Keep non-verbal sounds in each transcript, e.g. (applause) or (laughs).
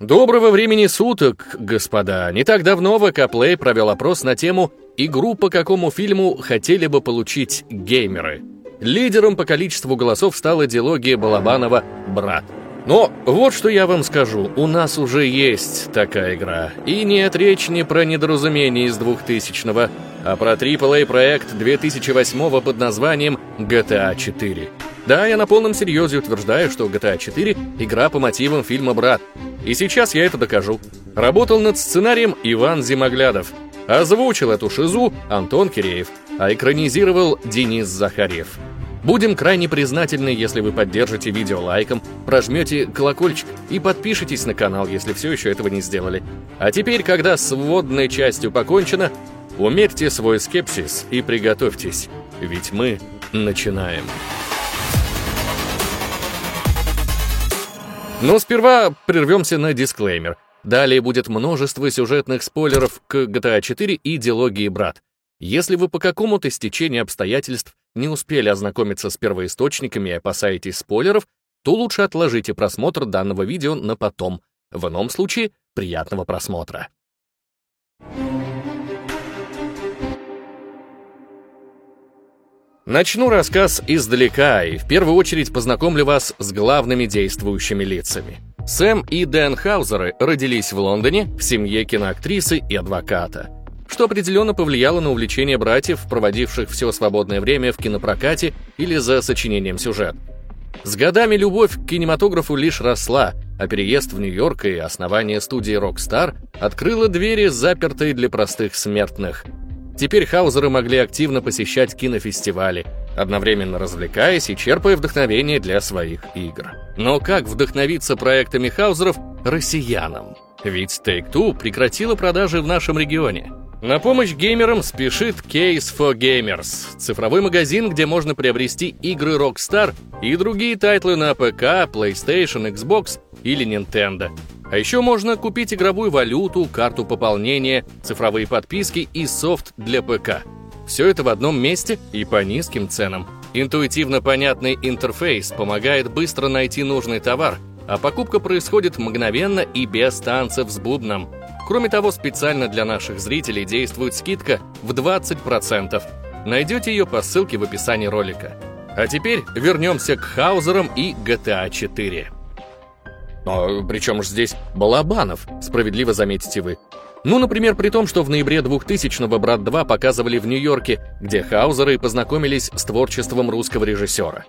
Доброго времени суток, господа. Не так давно ВК Play провел опрос на тему «Игру по какому фильму хотели бы получить геймеры?». Лидером по количеству голосов стала диалогия Балабанова «Брат». Но вот что я вам скажу, у нас уже есть такая игра. И нет речь не про недоразумение из 2000-го, а про AAA проект 2008 под названием GTA 4. Да, я на полном серьезе утверждаю, что GTA 4 — игра по мотивам фильма «Брат». И сейчас я это докажу. Работал над сценарием Иван Зимоглядов. Озвучил эту шизу Антон Киреев, а экранизировал Денис Захарев. Будем крайне признательны, если вы поддержите видео лайком, прожмете колокольчик и подпишитесь на канал, если все еще этого не сделали. А теперь, когда с вводной частью покончено, умерьте свой скепсис и приготовьтесь, ведь мы начинаем. Но сперва прервемся на дисклеймер. Далее будет множество сюжетных спойлеров к GTA 4 и диалогии «Брат». Если вы по какому-то стечению обстоятельств не успели ознакомиться с первоисточниками и опасаетесь спойлеров, то лучше отложите просмотр данного видео на потом. В ином случае, приятного просмотра. Начну рассказ издалека и в первую очередь познакомлю вас с главными действующими лицами. Сэм и Дэн Хаузеры родились в Лондоне в семье киноактрисы и адвоката, что определенно повлияло на увлечение братьев, проводивших все свободное время в кинопрокате или за сочинением сюжет. С годами любовь к кинематографу лишь росла, а переезд в Нью-Йорк и основание студии Rockstar открыло двери, запертые для простых смертных – Теперь хаузеры могли активно посещать кинофестивали, одновременно развлекаясь и черпая вдохновение для своих игр. Но как вдохновиться проектами хаузеров россиянам? Ведь Take-Two прекратила продажи в нашем регионе. На помощь геймерам спешит Case for Gamers, цифровой магазин, где можно приобрести игры Rockstar и другие тайтлы на ПК, PlayStation, Xbox или Nintendo. А еще можно купить игровую валюту, карту пополнения, цифровые подписки и софт для ПК. Все это в одном месте и по низким ценам. Интуитивно понятный интерфейс помогает быстро найти нужный товар, а покупка происходит мгновенно и без танцев с бубном. Кроме того, специально для наших зрителей действует скидка в 20%. Найдете ее по ссылке в описании ролика. А теперь вернемся к Хаузерам и GTA 4. Но причем же здесь Балабанов, справедливо заметите вы. Ну, например, при том, что в ноябре 2000-го «Брат 2» показывали в Нью-Йорке, где Хаузеры познакомились с творчеством русского режиссера.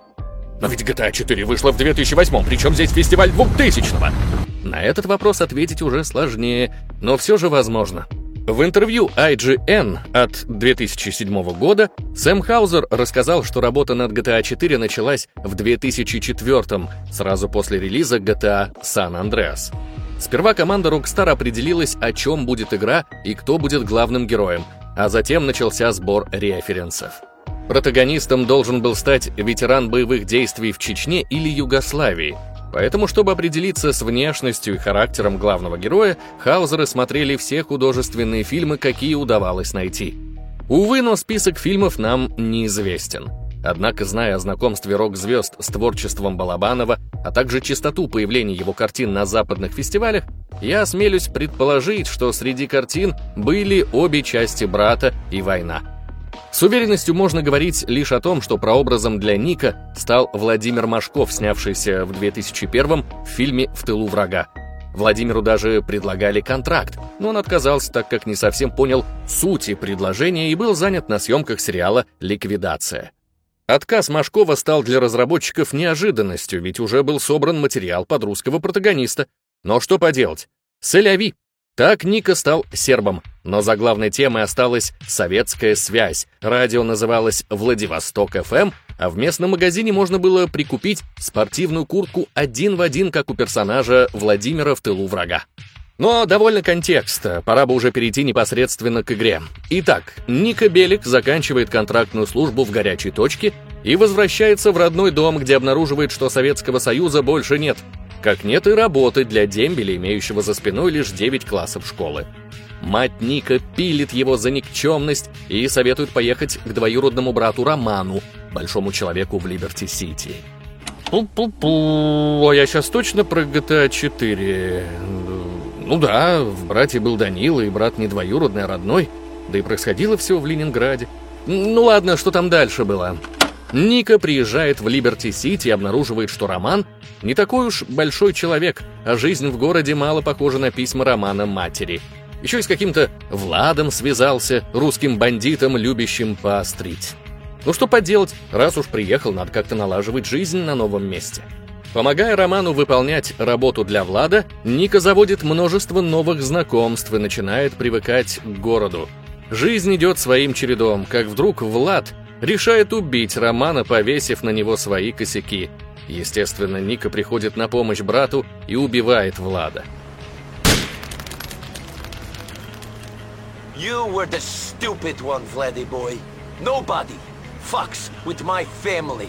Но ведь GTA 4 вышла в 2008-м, причем здесь фестиваль 2000-го? На этот вопрос ответить уже сложнее, но все же возможно. В интервью IGN от 2007 года Сэм Хаузер рассказал, что работа над GTA 4 началась в 2004 сразу после релиза GTA San Andreas. Сперва команда Rockstar определилась, о чем будет игра и кто будет главным героем, а затем начался сбор референсов. Протагонистом должен был стать ветеран боевых действий в Чечне или Югославии – Поэтому, чтобы определиться с внешностью и характером главного героя, Хаузеры смотрели все художественные фильмы, какие удавалось найти. Увы, но список фильмов нам неизвестен. Однако, зная о знакомстве рок-звезд с творчеством Балабанова, а также частоту появления его картин на западных фестивалях, я осмелюсь предположить, что среди картин были обе части «Брата» и «Война». С уверенностью можно говорить лишь о том, что прообразом для Ника стал Владимир Машков, снявшийся в 2001 в фильме «В тылу врага». Владимиру даже предлагали контракт, но он отказался, так как не совсем понял сути предложения и был занят на съемках сериала «Ликвидация». Отказ Машкова стал для разработчиков неожиданностью, ведь уже был собран материал под русского протагониста. Но что поделать? Селяви, так Ника стал сербом, но за главной темой осталась советская связь. Радио называлось «Владивосток ФМ», а в местном магазине можно было прикупить спортивную куртку один в один, как у персонажа Владимира в тылу врага. Но довольно контекста, пора бы уже перейти непосредственно к игре. Итак, Ника Белик заканчивает контрактную службу в горячей точке и возвращается в родной дом, где обнаруживает, что Советского Союза больше нет – как нет и работы для дембеля, имеющего за спиной лишь 9 классов школы. Мать Ника пилит его за никчемность и советует поехать к двоюродному брату Роману, большому человеку в Либерти-Сити. Пу-пу-пу, а я сейчас точно про GTA 4. Ну да, в брате был Данила, и брат не двоюродный, а родной. Да и происходило все в Ленинграде. Ну ладно, что там дальше было? Ника приезжает в Либерти-Сити и обнаруживает, что Роман не такой уж большой человек, а жизнь в городе мало похожа на письма Романа матери. Еще и с каким-то Владом связался, русским бандитом, любящим поострить. Ну что поделать, раз уж приехал, надо как-то налаживать жизнь на новом месте. Помогая Роману выполнять работу для Влада, Ника заводит множество новых знакомств и начинает привыкать к городу. Жизнь идет своим чередом, как вдруг Влад решает убить Романа, повесив на него свои косяки. Естественно, Ника приходит на помощь брату и убивает Влада. You were the stupid one, Vladdy boy. Nobody fucks with my family.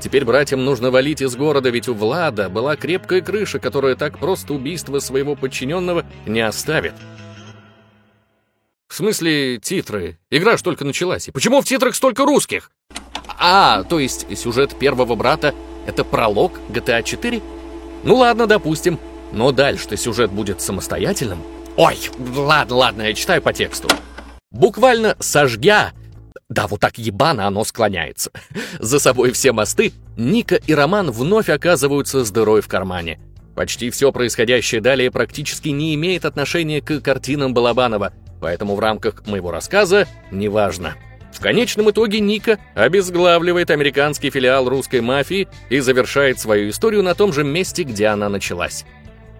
Теперь братьям нужно валить из города, ведь у Влада была крепкая крыша, которая так просто убийство своего подчиненного не оставит. В смысле, титры? Игра ж только началась. И почему в титрах столько русских? А, то есть сюжет первого брата — это пролог GTA 4? Ну ладно, допустим. Но дальше-то сюжет будет самостоятельным. Ой, ладно, ладно, я читаю по тексту. Буквально сожгя да, вот так ебано оно склоняется. (laughs) За собой все мосты, Ника и Роман вновь оказываются с дырой в кармане. Почти все происходящее далее практически не имеет отношения к картинам Балабанова, поэтому в рамках моего рассказа неважно. В конечном итоге Ника обезглавливает американский филиал русской мафии и завершает свою историю на том же месте, где она началась.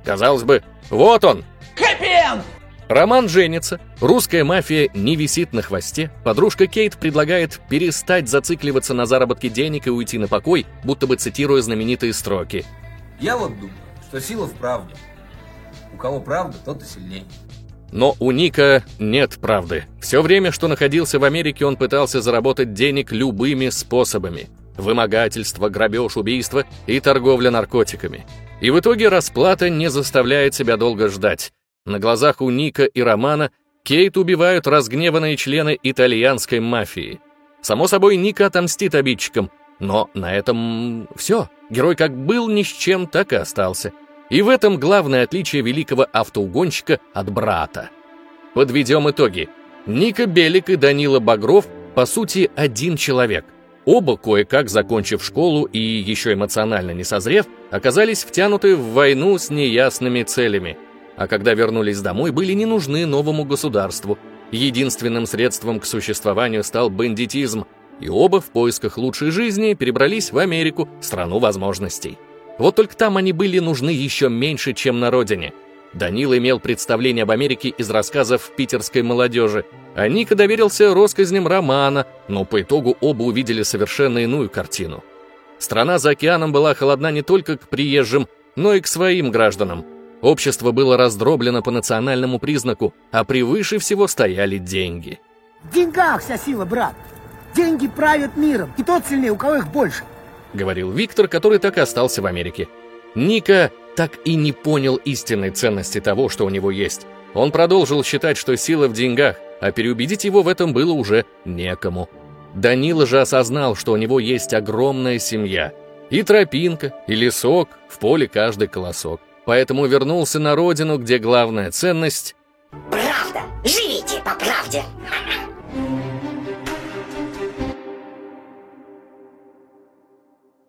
Казалось бы, вот он! Хэппи Роман женится, русская мафия не висит на хвосте, подружка Кейт предлагает перестать зацикливаться на заработке денег и уйти на покой, будто бы цитируя знаменитые строки. «Я вот думаю, что сила в правде. У кого правда, тот и сильнее». Но у Ника нет правды. Все время, что находился в Америке, он пытался заработать денег любыми способами. Вымогательство, грабеж, убийство и торговля наркотиками. И в итоге расплата не заставляет себя долго ждать. На глазах у Ника и Романа Кейт убивают разгневанные члены итальянской мафии. Само собой, Ника отомстит обидчикам, но на этом все. Герой как был ни с чем, так и остался. И в этом главное отличие великого автоугонщика от брата. Подведем итоги. Ника Белик и Данила Багров, по сути, один человек. Оба, кое-как закончив школу и еще эмоционально не созрев, оказались втянуты в войну с неясными целями – а когда вернулись домой, были не нужны новому государству. Единственным средством к существованию стал бандитизм, и оба в поисках лучшей жизни перебрались в Америку, страну возможностей. Вот только там они были нужны еще меньше, чем на родине. Данил имел представление об Америке из рассказов питерской молодежи, а Ника доверился россказням романа, но по итогу оба увидели совершенно иную картину. Страна за океаном была холодна не только к приезжим, но и к своим гражданам – Общество было раздроблено по национальному признаку, а превыше всего стояли деньги. В деньгах вся сила, брат. Деньги правят миром, и тот сильнее, у кого их больше. Говорил Виктор, который так и остался в Америке. Ника так и не понял истинной ценности того, что у него есть. Он продолжил считать, что сила в деньгах, а переубедить его в этом было уже некому. Данила же осознал, что у него есть огромная семья. И тропинка, и лесок, в поле каждый колосок поэтому вернулся на родину, где главная ценность... Правда! Живите по правде!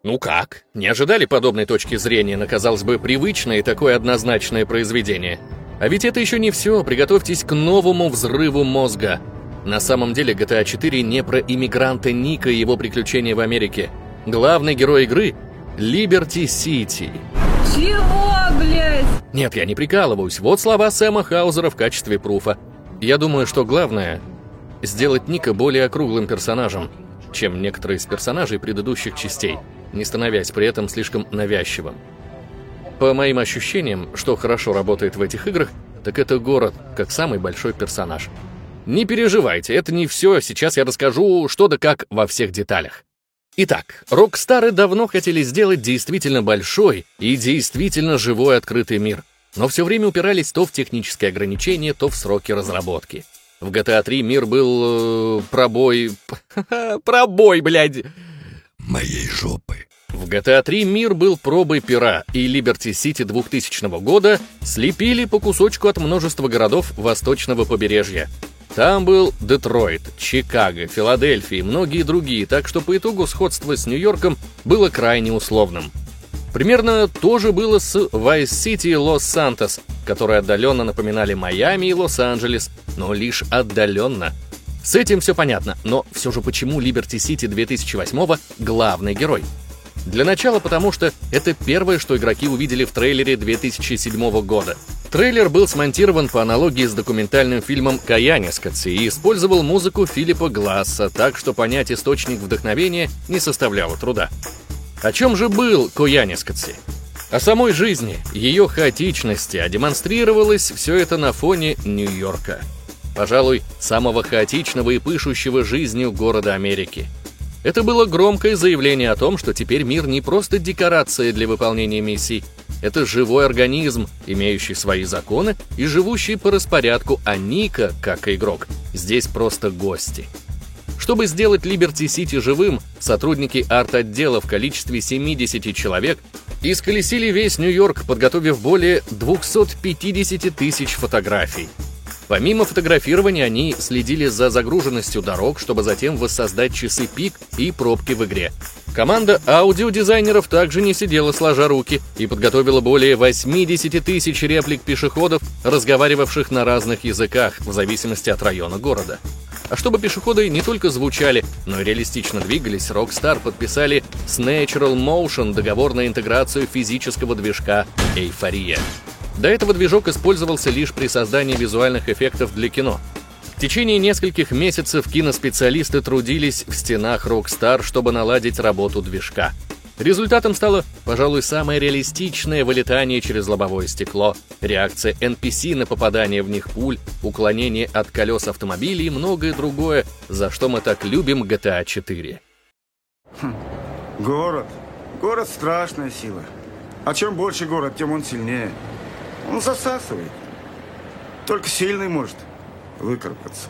Ну как? Не ожидали подобной точки зрения на, казалось бы, привычное и такое однозначное произведение? А ведь это еще не все, приготовьтесь к новому взрыву мозга. На самом деле GTA 4 не про иммигранта Ника и его приключения в Америке. Главный герой игры — Либерти Сити. Чего, блядь? Нет, я не прикалываюсь. Вот слова Сэма Хаузера в качестве пруфа. Я думаю, что главное — сделать Ника более округлым персонажем, чем некоторые из персонажей предыдущих частей, не становясь при этом слишком навязчивым. По моим ощущениям, что хорошо работает в этих играх, так это город, как самый большой персонаж. Не переживайте, это не все, сейчас я расскажу что да как во всех деталях. Итак, Рокстары давно хотели сделать действительно большой и действительно живой открытый мир, но все время упирались то в технические ограничения, то в сроки разработки. В GTA 3 мир был... Э, пробой... (laughs) пробой, блядь! Моей жопы. В GTA 3 мир был пробой пера, и Liberty City 2000 года слепили по кусочку от множества городов восточного побережья. Там был Детройт, Чикаго, Филадельфия и многие другие, так что по итогу сходство с Нью-Йорком было крайне условным. Примерно то же было с Vice City и Лос-Сантос, которые отдаленно напоминали Майами и Лос-Анджелес, но лишь отдаленно. С этим все понятно, но все же почему Liberty City 2008 главный герой? Для начала потому, что это первое, что игроки увидели в трейлере 2007 года. Трейлер был смонтирован по аналогии с документальным фильмом «Каянискацы» и использовал музыку Филиппа Гласса, так что понять источник вдохновения не составляло труда. О чем же был Коянискацы? О самой жизни, ее хаотичности, а демонстрировалось все это на фоне Нью-Йорка. Пожалуй, самого хаотичного и пышущего жизнью города Америки – это было громкое заявление о том, что теперь мир не просто декорация для выполнения миссий, это живой организм, имеющий свои законы и живущий по распорядку, а Ника, как игрок, здесь просто гости. Чтобы сделать City живым, сотрудники арт-отдела в количестве 70 человек исколесили весь Нью-Йорк, подготовив более 250 тысяч фотографий. Помимо фотографирования, они следили за загруженностью дорог, чтобы затем воссоздать часы пик и пробки в игре. Команда аудиодизайнеров также не сидела сложа руки и подготовила более 80 тысяч реплик пешеходов, разговаривавших на разных языках, в зависимости от района города. А чтобы пешеходы не только звучали, но и реалистично двигались, Rockstar подписали с Natural Motion договор на интеграцию физического движка «Эйфория». До этого движок использовался лишь при создании визуальных эффектов для кино. В течение нескольких месяцев киноспециалисты трудились в стенах Rockstar, чтобы наладить работу движка. Результатом стало, пожалуй, самое реалистичное вылетание через лобовое стекло, реакция NPC на попадание в них пуль, уклонение от колес автомобилей и многое другое, за что мы так любим GTA 4. Хм. Город. Город — страшная сила. А чем больше город, тем он сильнее. Он засасывает. Только сильный может выкарабкаться.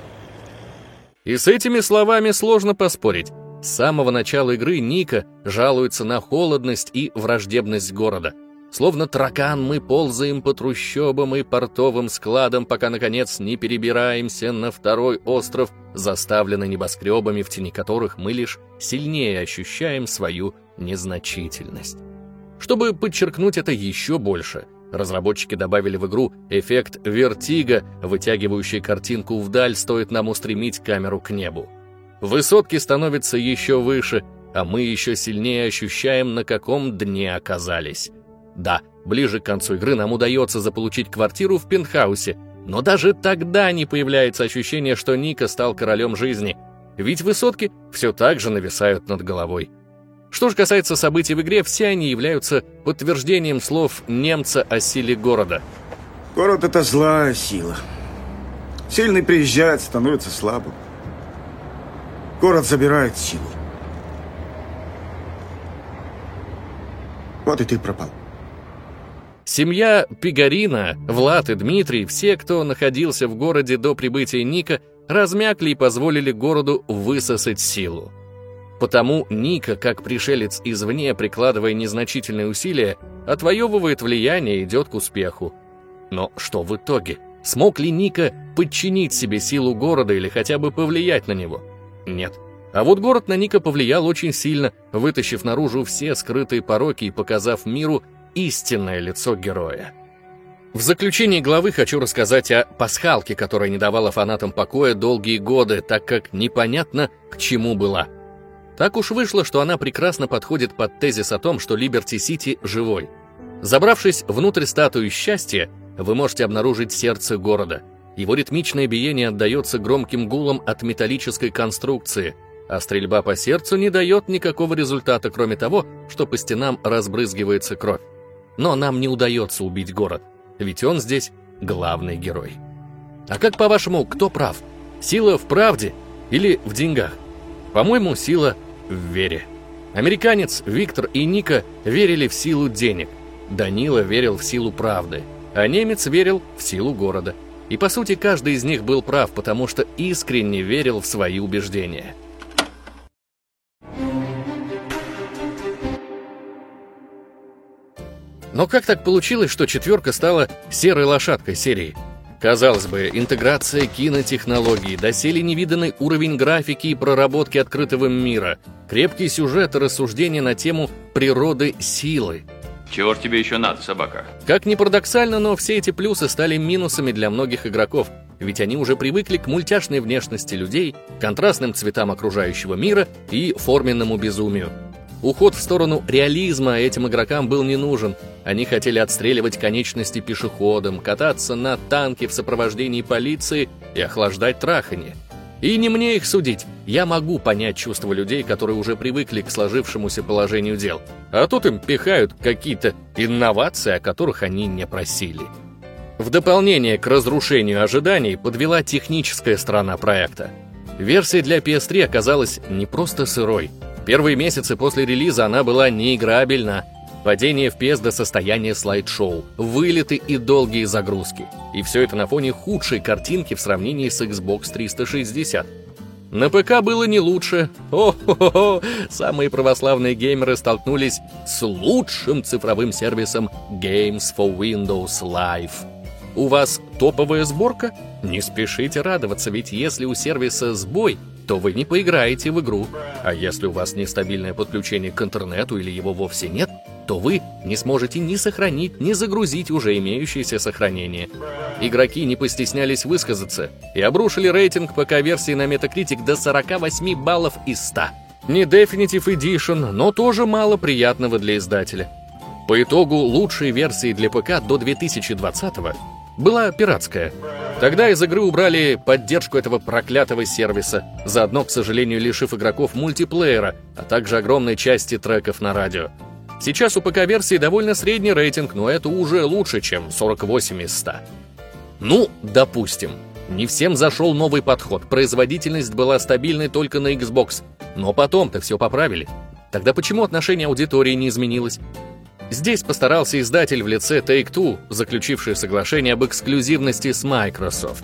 И с этими словами сложно поспорить. С самого начала игры Ника жалуется на холодность и враждебность города. Словно таракан мы ползаем по трущобам и портовым складам, пока, наконец, не перебираемся на второй остров, заставленный небоскребами, в тени которых мы лишь сильнее ощущаем свою незначительность. Чтобы подчеркнуть это еще больше, Разработчики добавили в игру эффект вертига, вытягивающий картинку вдаль, стоит нам устремить камеру к небу. Высотки становятся еще выше, а мы еще сильнее ощущаем, на каком дне оказались. Да, ближе к концу игры нам удается заполучить квартиру в пентхаусе, но даже тогда не появляется ощущение, что Ника стал королем жизни, ведь высотки все так же нависают над головой. Что же касается событий в игре, все они являются подтверждением слов немца о силе города. Город — это злая сила. Сильный приезжает, становится слабым. Город забирает силу. Вот и ты пропал. Семья Пигарина, Влад и Дмитрий, все, кто находился в городе до прибытия Ника, размякли и позволили городу высосать силу. Потому Ника, как пришелец извне, прикладывая незначительные усилия, отвоевывает влияние и идет к успеху. Но что в итоге? Смог ли Ника подчинить себе силу города или хотя бы повлиять на него? Нет. А вот город на Ника повлиял очень сильно, вытащив наружу все скрытые пороки и показав миру истинное лицо героя. В заключении главы хочу рассказать о пасхалке, которая не давала фанатам покоя долгие годы, так как непонятно, к чему была. Так уж вышло, что она прекрасно подходит под тезис о том, что Либерти-Сити живой. Забравшись внутрь статуи счастья, вы можете обнаружить сердце города. Его ритмичное биение отдается громким гулом от металлической конструкции, а стрельба по сердцу не дает никакого результата, кроме того, что по стенам разбрызгивается кровь. Но нам не удается убить город, ведь он здесь главный герой. А как по-вашему, кто прав? Сила в правде или в деньгах? По-моему, сила в вере. Американец Виктор и Ника верили в силу денег. Данила верил в силу правды. А немец верил в силу города. И по сути каждый из них был прав, потому что искренне верил в свои убеждения. Но как так получилось, что четверка стала серой лошадкой серии? Казалось бы, интеграция кинотехнологий, доселе невиданный уровень графики и проработки открытого мира, крепкий сюжет и рассуждения на тему природы силы. Чего ж тебе еще надо, собака? Как ни парадоксально, но все эти плюсы стали минусами для многих игроков, ведь они уже привыкли к мультяшной внешности людей, контрастным цветам окружающего мира и форменному безумию. Уход в сторону реализма этим игрокам был не нужен. Они хотели отстреливать конечности пешеходам, кататься на танке в сопровождении полиции и охлаждать траханье. И не мне их судить. Я могу понять чувства людей, которые уже привыкли к сложившемуся положению дел. А тут им пихают какие-то инновации, о которых они не просили. В дополнение к разрушению ожиданий подвела техническая сторона проекта. Версия для PS3 оказалась не просто сырой. Первые месяцы после релиза она была неиграбельна. Падение FPS до состояния слайд-шоу, вылеты и долгие загрузки. И все это на фоне худшей картинки в сравнении с Xbox 360. На ПК было не лучше. О-хо-хо! Самые православные геймеры столкнулись с лучшим цифровым сервисом Games for Windows Live. У вас топовая сборка? Не спешите радоваться, ведь если у сервиса сбой, то вы не поиграете в игру. А если у вас нестабильное подключение к интернету или его вовсе нет, то вы не сможете ни сохранить, ни загрузить уже имеющееся сохранение. Игроки не постеснялись высказаться и обрушили рейтинг ПК-версии на Metacritic до 48 баллов из 100. Не Definitive Edition, но тоже мало приятного для издателя. По итогу лучшей версии для ПК до 2020 была пиратская. Тогда из игры убрали поддержку этого проклятого сервиса, заодно, к сожалению, лишив игроков мультиплеера, а также огромной части треков на радио. Сейчас у ПК-версии довольно средний рейтинг, но это уже лучше, чем 48 из 100. Ну, допустим. Не всем зашел новый подход, производительность была стабильной только на Xbox. Но потом-то все поправили. Тогда почему отношение аудитории не изменилось? Здесь постарался издатель в лице Take-Two, заключивший соглашение об эксклюзивности с Microsoft.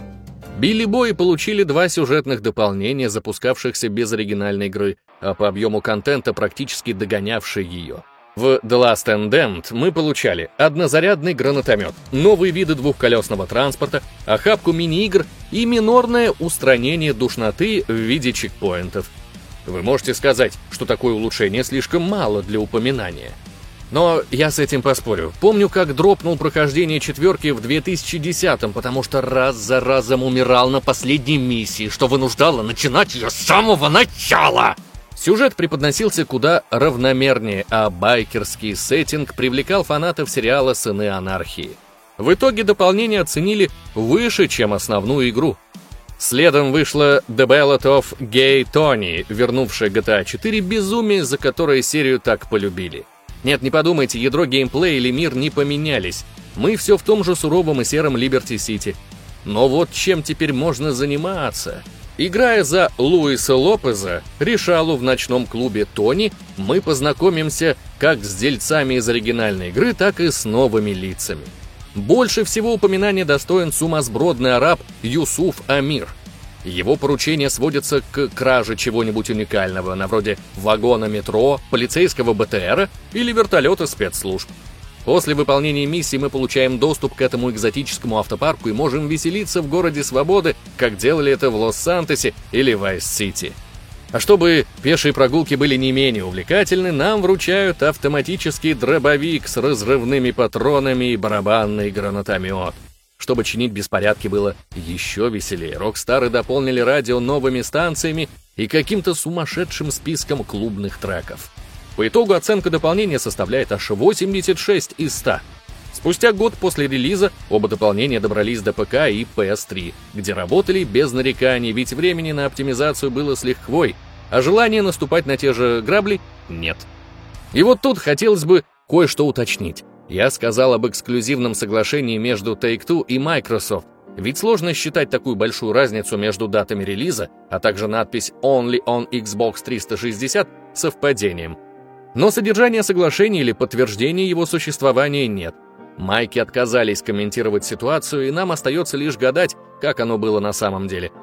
Билли Бои получили два сюжетных дополнения, запускавшихся без оригинальной игры, а по объему контента практически догонявшие ее. В The Last Damned мы получали однозарядный гранатомет, новые виды двухколесного транспорта, охапку мини-игр и минорное устранение душноты в виде чекпоинтов. Вы можете сказать, что такое улучшение слишком мало для упоминания. Но я с этим поспорю. Помню, как дропнул прохождение четверки в 2010-м, потому что раз за разом умирал на последней миссии, что вынуждало начинать ее с самого начала. Сюжет преподносился куда равномернее, а байкерский сеттинг привлекал фанатов сериала «Сыны анархии». В итоге дополнение оценили выше, чем основную игру. Следом вышла The Ballad of Gay Tony, вернувшая GTA 4 безумие, за которое серию так полюбили. Нет, не подумайте, ядро геймплея или мир не поменялись. Мы все в том же суровом и сером Либерти-Сити. Но вот чем теперь можно заниматься? Играя за Луиса Лопеза, решалу в ночном клубе Тони, мы познакомимся как с дельцами из оригинальной игры, так и с новыми лицами. Больше всего упоминания достоин сумасбродный араб Юсуф Амир – его поручения сводятся к краже чего-нибудь уникального, на вроде вагона метро, полицейского БТРа или вертолета спецслужб. После выполнения миссии мы получаем доступ к этому экзотическому автопарку и можем веселиться в городе свободы, как делали это в Лос-Сантосе или Вайс-Сити. А чтобы пешие прогулки были не менее увлекательны, нам вручают автоматический дробовик с разрывными патронами и барабанный гранатомет. Чтобы чинить беспорядки было еще веселее, рок-стары дополнили радио новыми станциями и каким-то сумасшедшим списком клубных треков. По итогу оценка дополнения составляет аж 86 из 100. Спустя год после релиза оба дополнения добрались до ПК и PS3, где работали без нареканий, ведь времени на оптимизацию было с лихвой, а желания наступать на те же грабли нет. И вот тут хотелось бы кое-что уточнить. Я сказал об эксклюзивном соглашении между Take-Two и Microsoft, ведь сложно считать такую большую разницу между датами релиза, а также надпись «Only on Xbox 360» совпадением. Но содержания соглашения или подтверждения его существования нет. Майки отказались комментировать ситуацию, и нам остается лишь гадать, как оно было на самом деле.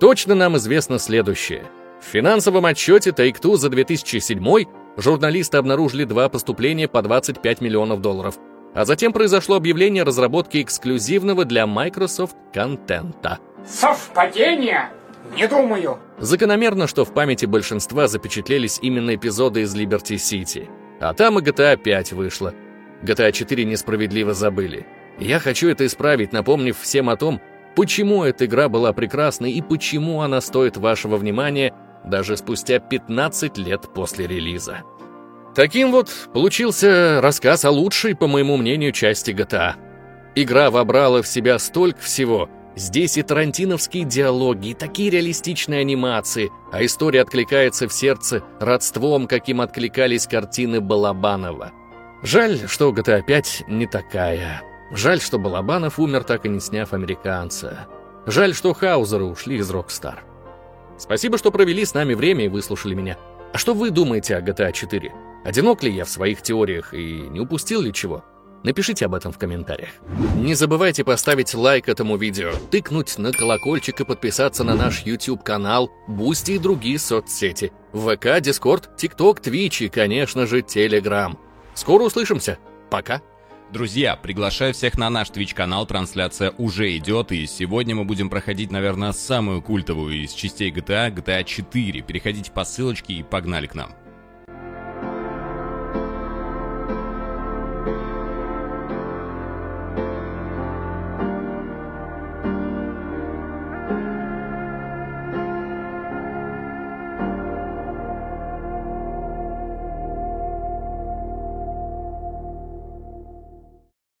Точно нам известно следующее. В финансовом отчете Take-Two за 2007 журналисты обнаружили два поступления по 25 миллионов долларов. А затем произошло объявление разработки эксклюзивного для Microsoft контента. Совпадение? Не думаю. Закономерно, что в памяти большинства запечатлелись именно эпизоды из Liberty City. А там и GTA 5 вышла. GTA 4 несправедливо забыли. Я хочу это исправить, напомнив всем о том, почему эта игра была прекрасной и почему она стоит вашего внимания даже спустя 15 лет после релиза. Таким вот получился рассказ о лучшей, по моему мнению, части GTA. Игра вобрала в себя столько всего. Здесь и тарантиновские диалоги, и такие реалистичные анимации, а история откликается в сердце родством, каким откликались картины Балабанова. Жаль, что GTA 5 не такая. Жаль, что Балабанов умер, так и не сняв «Американца». Жаль, что Хаузеры ушли из Rockstar. Спасибо, что провели с нами время и выслушали меня. А что вы думаете о GTA 4? Одинок ли я в своих теориях и не упустил ли чего? Напишите об этом в комментариях. Не забывайте поставить лайк этому видео, тыкнуть на колокольчик и подписаться на наш YouTube-канал, Boosty и другие соцсети. ВК, Discord, TikTok, Twitch и, конечно же, Телеграм. Скоро услышимся. Пока. Друзья, приглашаю всех на наш Twitch-канал, трансляция уже идет, и сегодня мы будем проходить, наверное, самую культовую из частей GTA, GTA 4. Переходите по ссылочке и погнали к нам.